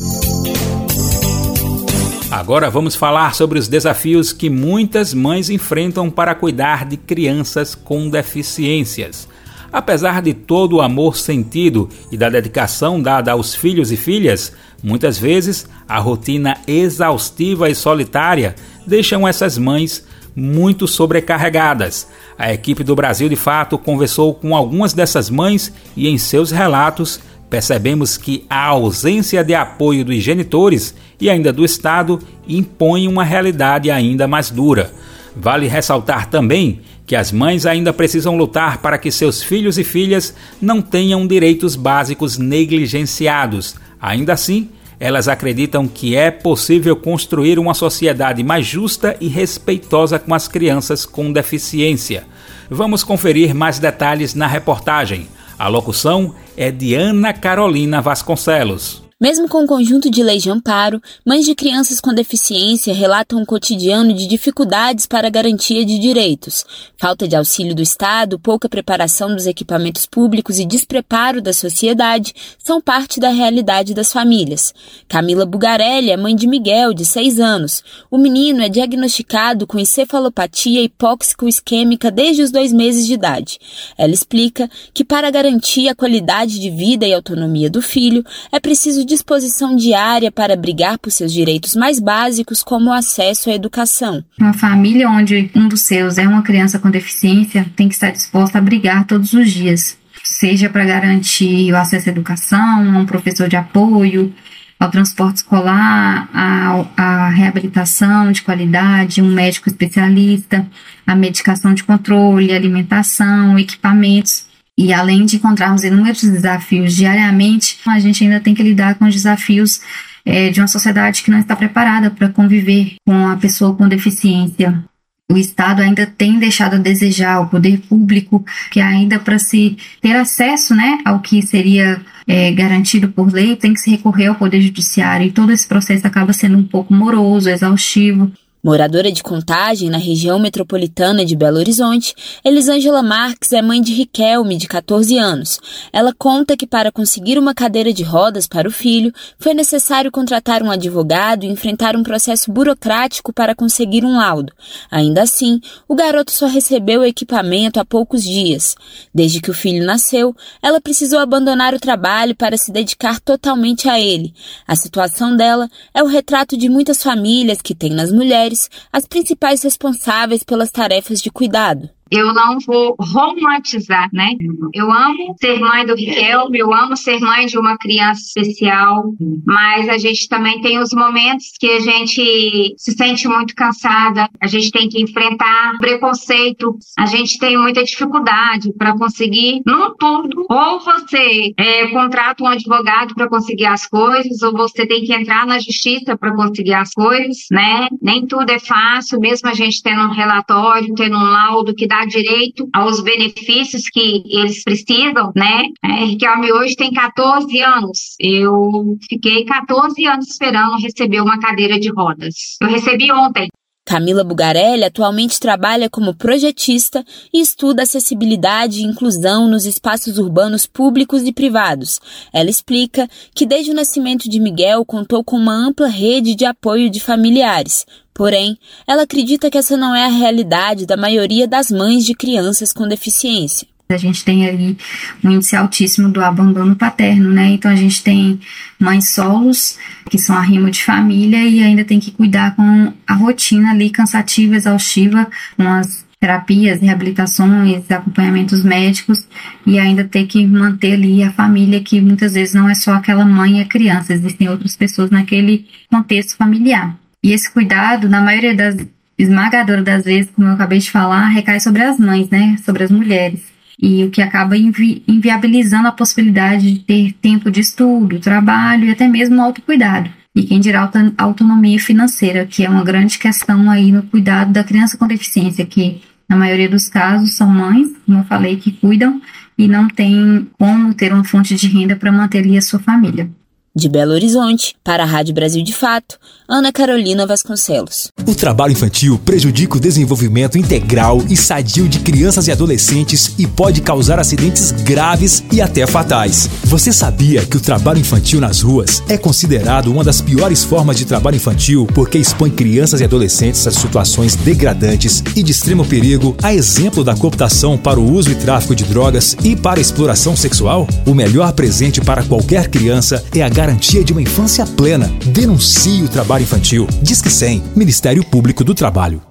Agora vamos falar sobre os desafios que muitas mães enfrentam para cuidar de crianças com deficiências. Apesar de todo o amor sentido e da dedicação dada aos filhos e filhas, muitas vezes a rotina exaustiva e solitária deixam essas mães muito sobrecarregadas. A equipe do Brasil de Fato conversou com algumas dessas mães e, em seus relatos, percebemos que a ausência de apoio dos genitores e ainda do Estado impõe uma realidade ainda mais dura. Vale ressaltar também que as mães ainda precisam lutar para que seus filhos e filhas não tenham direitos básicos negligenciados. Ainda assim, elas acreditam que é possível construir uma sociedade mais justa e respeitosa com as crianças com deficiência. Vamos conferir mais detalhes na reportagem. A locução é de Ana Carolina Vasconcelos. Mesmo com o conjunto de leis de amparo, mães de crianças com deficiência relatam um cotidiano de dificuldades para a garantia de direitos, falta de auxílio do Estado, pouca preparação dos equipamentos públicos e despreparo da sociedade são parte da realidade das famílias. Camila Bugarelli é mãe de Miguel, de 6 anos. O menino é diagnosticado com encefalopatia hipóxico-isquêmica desde os dois meses de idade. Ela explica que para garantir a qualidade de vida e autonomia do filho, é preciso disposição diária para brigar por seus direitos mais básicos, como o acesso à educação. Uma família onde um dos seus é uma criança com deficiência tem que estar disposta a brigar todos os dias, seja para garantir o acesso à educação, a um professor de apoio, ao transporte escolar, à, reabilitação de qualidade, um médico especialista, a medicação de controle, alimentação, equipamentos. E além de encontrarmos inúmeros desafios diariamente, a gente ainda tem que lidar com os desafios é, de uma sociedade que não está preparada para conviver com a pessoa com deficiência. O Estado ainda tem deixado a desejar, o poder público, que ainda para se ter acesso né, ao que seria é, garantido por lei, tem que se recorrer ao Poder Judiciário, e todo esse processo acaba sendo um pouco moroso, exaustivo. Moradora de Contagem, na região metropolitana de Belo Horizonte, Elisângela Marques é mãe de Riquelme, de 14 anos. Ela conta que para conseguir uma cadeira de rodas para o filho, foi necessário contratar um advogado e enfrentar um processo burocrático para conseguir um laudo. Ainda assim, o garoto só recebeu o equipamento há poucos dias. Desde que o filho nasceu, ela precisou abandonar o trabalho para se dedicar totalmente a ele. A situação dela é o retrato de muitas famílias que têm nas mulheres mulheres as principais responsáveis pelas tarefas de cuidado. Eu não vou romantizar, né? Eu amo ser mãe do Riquelme, eu amo ser mãe de uma criança especial, mas a gente também tem os momentos que a gente se sente muito cansada, a gente tem que enfrentar preconceito, a gente tem muita dificuldade para conseguir, num tudo, ou você é, contrata um advogado para conseguir as coisas, ou você tem que entrar na justiça para conseguir as coisas, né? Nem tudo é fácil, mesmo a gente tendo um relatório, tendo um laudo que dá dá direito aos benefícios que eles precisam, né? É, Riquelme hoje tem 14 anos. Eu fiquei 14 anos esperando receber uma cadeira de rodas. Eu recebi ontem. Camila Bugarelli atualmente trabalha como projetista e estuda acessibilidade e inclusão nos espaços urbanos públicos e privados. Ela explica que desde o nascimento de Miguel contou com uma ampla rede de apoio de familiares. Porém, ela acredita que essa não é a realidade da maioria das mães de crianças com deficiência. A gente tem ali um índice altíssimo do abandono paterno, né? Então a gente tem mães solos, que são arrimo de família, e ainda tem que cuidar com a rotina ali cansativa, exaustiva, com as terapias, reabilitações, acompanhamentos médicos, e ainda ter que manter ali a família, que muitas vezes não é só aquela mãe e a criança, existem outras pessoas naquele contexto familiar. E esse cuidado, na maioria das esmagadora das vezes, como eu acabei de falar, recai sobre as mães, né? Sobre as mulheres e o que acaba invi inviabilizando a possibilidade de ter tempo de estudo, trabalho e até mesmo autocuidado. E quem dirá autonomia financeira, que é uma grande questão aí no cuidado da criança com deficiência, que na maioria dos casos são mães, como eu falei, que cuidam e não tem como ter uma fonte de renda para manter ali a sua família. De Belo Horizonte, para a Rádio Brasil de Fato, Ana Carolina Vasconcelos. O trabalho infantil prejudica o desenvolvimento integral e sadio de crianças e adolescentes e pode causar acidentes graves e até fatais. Você sabia que o trabalho infantil nas ruas é considerado uma das piores formas de trabalho infantil porque expõe crianças e adolescentes a situações degradantes e de extremo perigo, a exemplo da cooptação para o uso e tráfico de drogas e para exploração sexual? O melhor presente para qualquer criança é a garantia de uma infância plena. Denuncie o trabalho infantil. Disque 100, Ministério Público do Trabalho.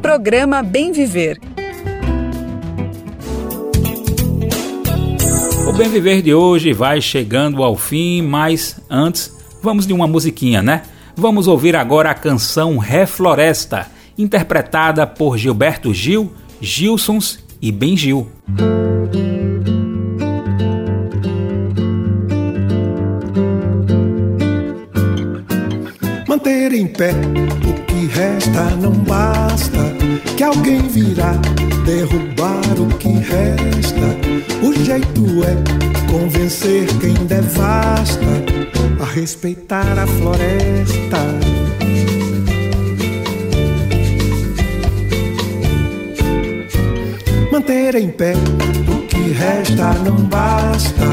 Programa Bem Viver. O Bem Viver de hoje vai chegando ao fim, mas antes, vamos de uma musiquinha, né? Vamos ouvir agora a canção Refloresta, interpretada por Gilberto Gil, Gilsons e Ben Gil. Em pé. O que resta não basta, que alguém virá derrubar o que resta. O jeito é convencer quem devasta a respeitar a floresta. Manter em pé resta não basta,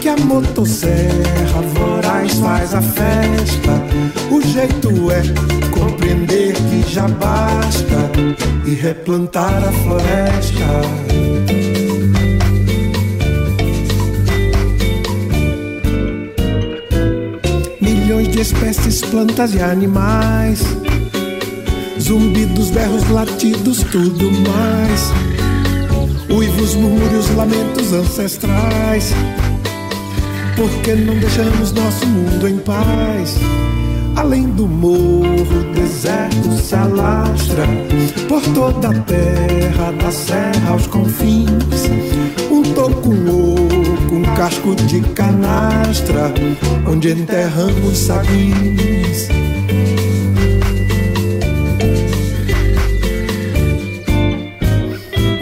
que a motosserra voraz faz a festa. O jeito é compreender que já basta e replantar a floresta. Milhões de espécies, plantas e animais. Zumbidos, berros, latidos, tudo mais uivos, murmúrios, lamentos ancestrais. Porque não deixamos nosso mundo em paz? Além do morro, o deserto se alastra por toda a terra, da serra aos confins. Um toco oco, um casco de canastra, onde enterramos saguins.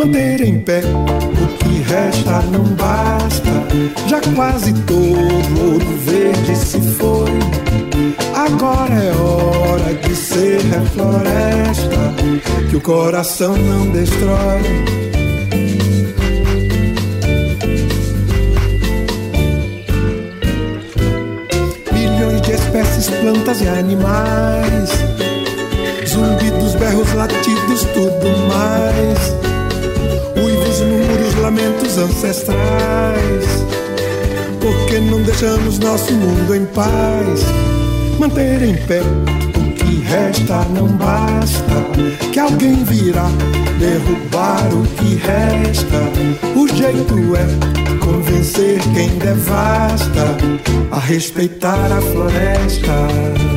Manter em pé. O que resta não basta, já quase todo ouro verde se foi. Agora é hora de ser refloresta, que o coração não destrói. Milhões de espécies, plantas e animais, zumbidos, berros, latidos, tudo mais lamentos ancestrais. Porque não deixamos nosso mundo em paz? Manter em pé o que resta não basta. Que alguém virá derrubar o que resta. O jeito é convencer quem devasta a respeitar a floresta.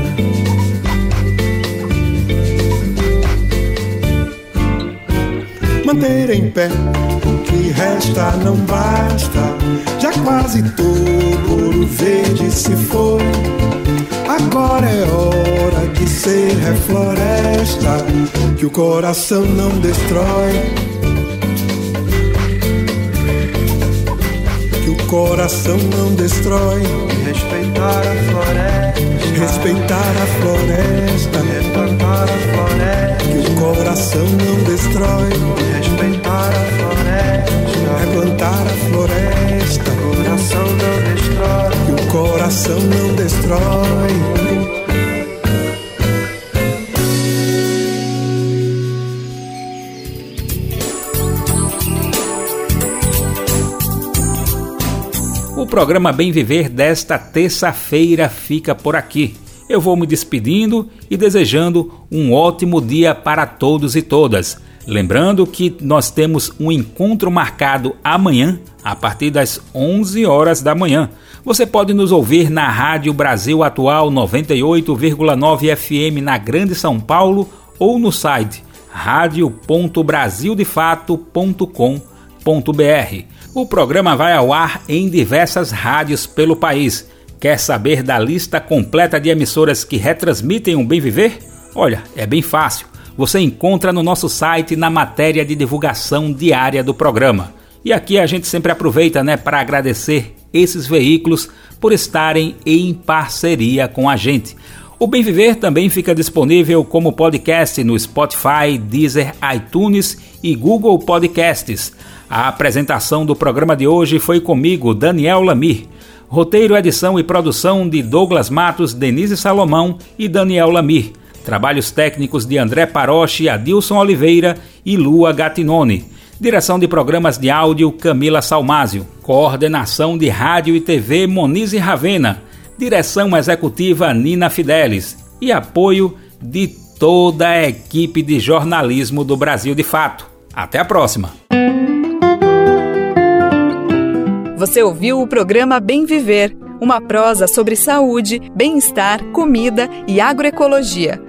Manter em pé que resta não basta. Já quase todo ouro verde se foi. Agora é hora de ser refloresta, que o coração não destrói. Que o coração não destrói. Respeitar a floresta. Respeitar a floresta. Replantar a floresta. Que o coração não destrói. Respeitar a plantar a floresta. O coração não destrói. O coração não destrói. O programa Bem Viver desta terça-feira fica por aqui. Eu vou me despedindo e desejando um ótimo dia para todos e todas. Lembrando que nós temos um encontro marcado amanhã, a partir das 11 horas da manhã. Você pode nos ouvir na Rádio Brasil Atual 98,9 FM na Grande São Paulo ou no site radio.brasildefato.com.br. O programa vai ao ar em diversas rádios pelo país. Quer saber da lista completa de emissoras que retransmitem o Bem Viver? Olha, é bem fácil você encontra no nosso site na matéria de divulgação diária do programa. E aqui a gente sempre aproveita, né, para agradecer esses veículos por estarem em parceria com a gente. O Bem Viver também fica disponível como podcast no Spotify, Deezer, iTunes e Google Podcasts. A apresentação do programa de hoje foi comigo, Daniel Lamir. Roteiro, edição e produção de Douglas Matos, Denise Salomão e Daniel Lamir. Trabalhos técnicos de André Paroche, Adilson Oliveira e Lua Gatinone. Direção de programas de áudio Camila Salmásio. Coordenação de rádio e TV Monize Ravena direção executiva Nina Fidelis e apoio de toda a equipe de jornalismo do Brasil de Fato. Até a próxima! Você ouviu o programa Bem Viver, uma prosa sobre saúde, bem-estar, comida e agroecologia.